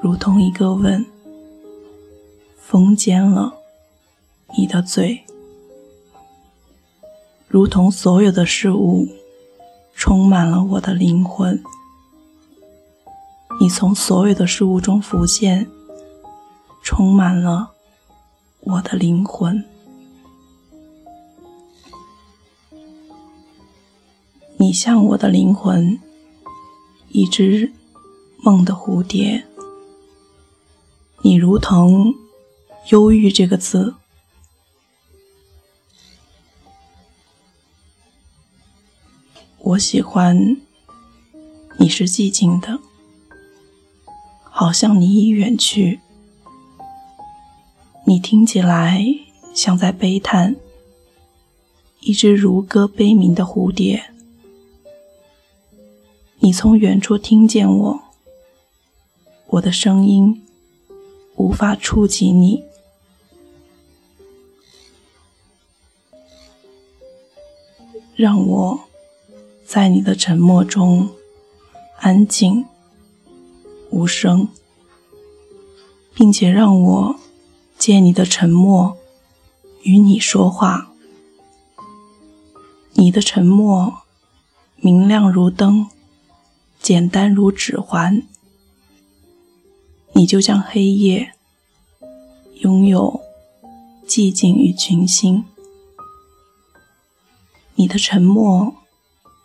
如同一个吻，封缄了你的嘴；如同所有的事物充满了我的灵魂。你从所有的事物中浮现，充满了我的灵魂。你像我的灵魂，一只梦的蝴蝶。你如同忧郁这个字，我喜欢你是寂静的，好像你已远去。你听起来像在悲叹，一只如歌悲鸣的蝴蝶。你从远处听见我，我的声音。无法触及你，让我在你的沉默中安静无声，并且让我借你的沉默与你说话。你的沉默明亮如灯，简单如指环。你就像黑夜，拥有寂静与群星。你的沉默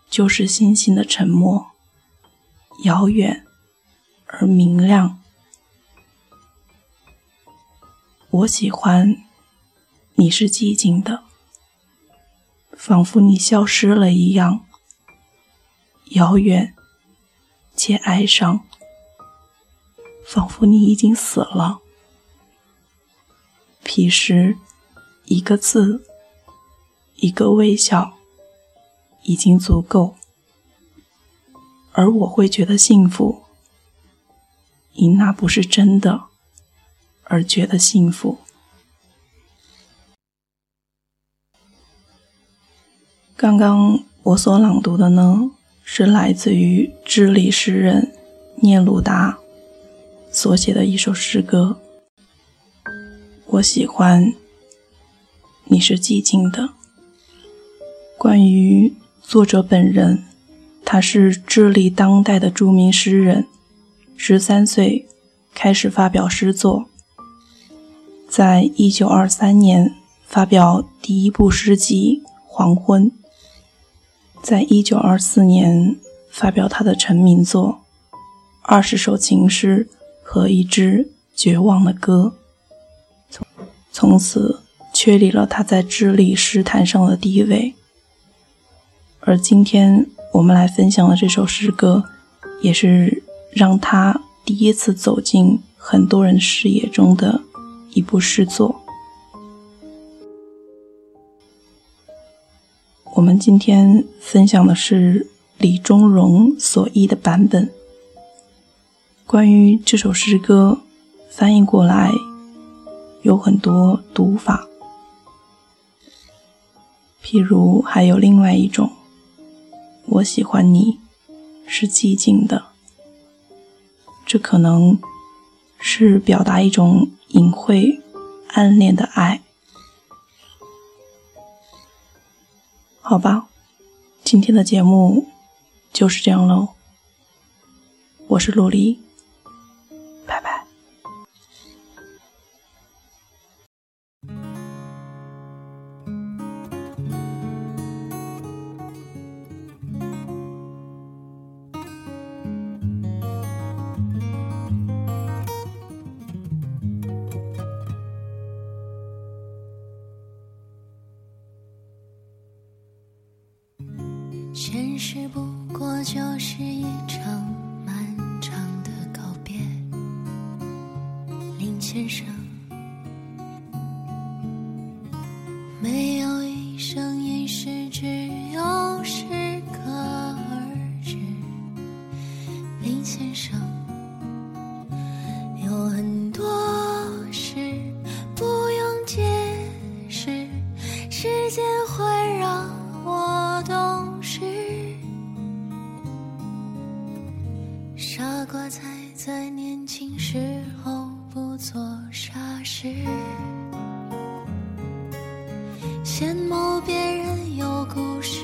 就是星星的沉默，遥远而明亮。我喜欢你是寂静的，仿佛你消失了一样，遥远且哀伤。仿佛你已经死了。彼时，一个字，一个微笑，已经足够，而我会觉得幸福，因那不是真的，而觉得幸福。刚刚我所朗读的呢，是来自于智利诗人聂鲁达。所写的一首诗歌，我喜欢。你是寂静的。关于作者本人，他是智利当代的著名诗人，十三岁开始发表诗作，在一九二三年发表第一部诗集《黄昏》，在一九二四年发表他的成名作《二十首情诗》。和一支绝望的歌，从此确立了他在智利诗坛上的地位。而今天我们来分享的这首诗歌，也是让他第一次走进很多人视野中的一部诗作。我们今天分享的是李宗荣所译的版本。关于这首诗歌，翻译过来有很多读法，譬如还有另外一种，我喜欢你是寂静的，这可能是表达一种隐晦、暗恋的爱。好吧，今天的节目就是这样喽，我是陆离。其实不过就是一场漫长的告别。林先生在年轻时候不做傻事，羡慕别人有故事。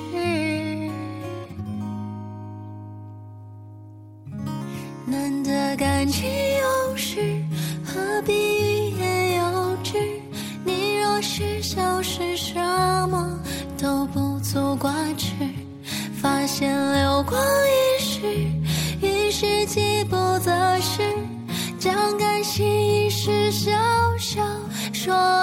难得感情有时，何必欲言又止？你若是消失，什么都不足挂齿。发现流光易逝，说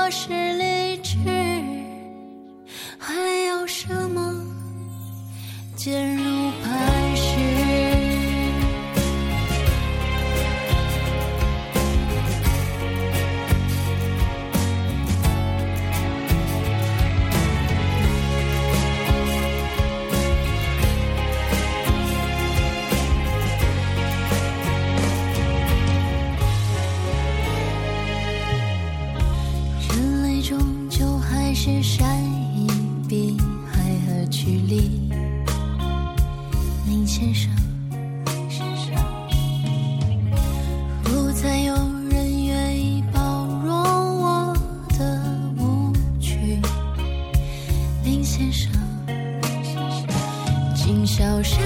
终究还是善意比海和距离。林先生，不再有人愿意包容我的无趣。林先生，谨小慎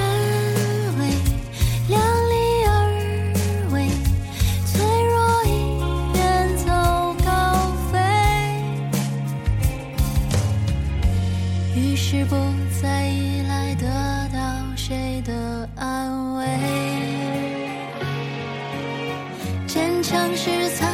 是残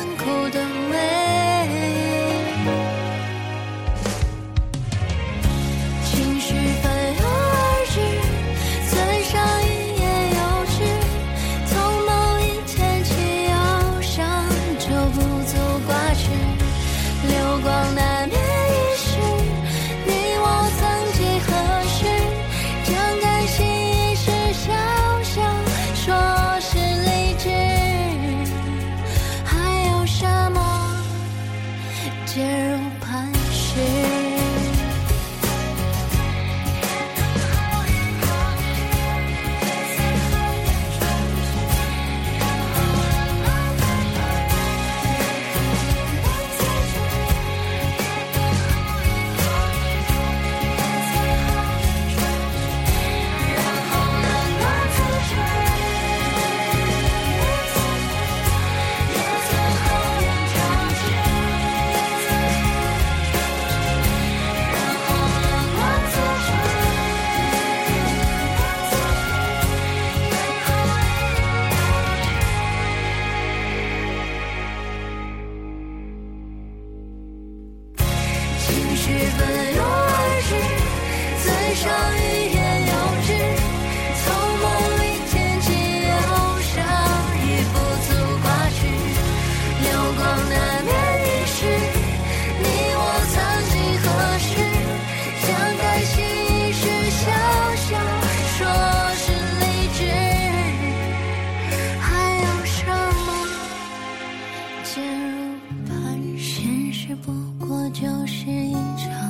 陷入半现实，不过就是一场。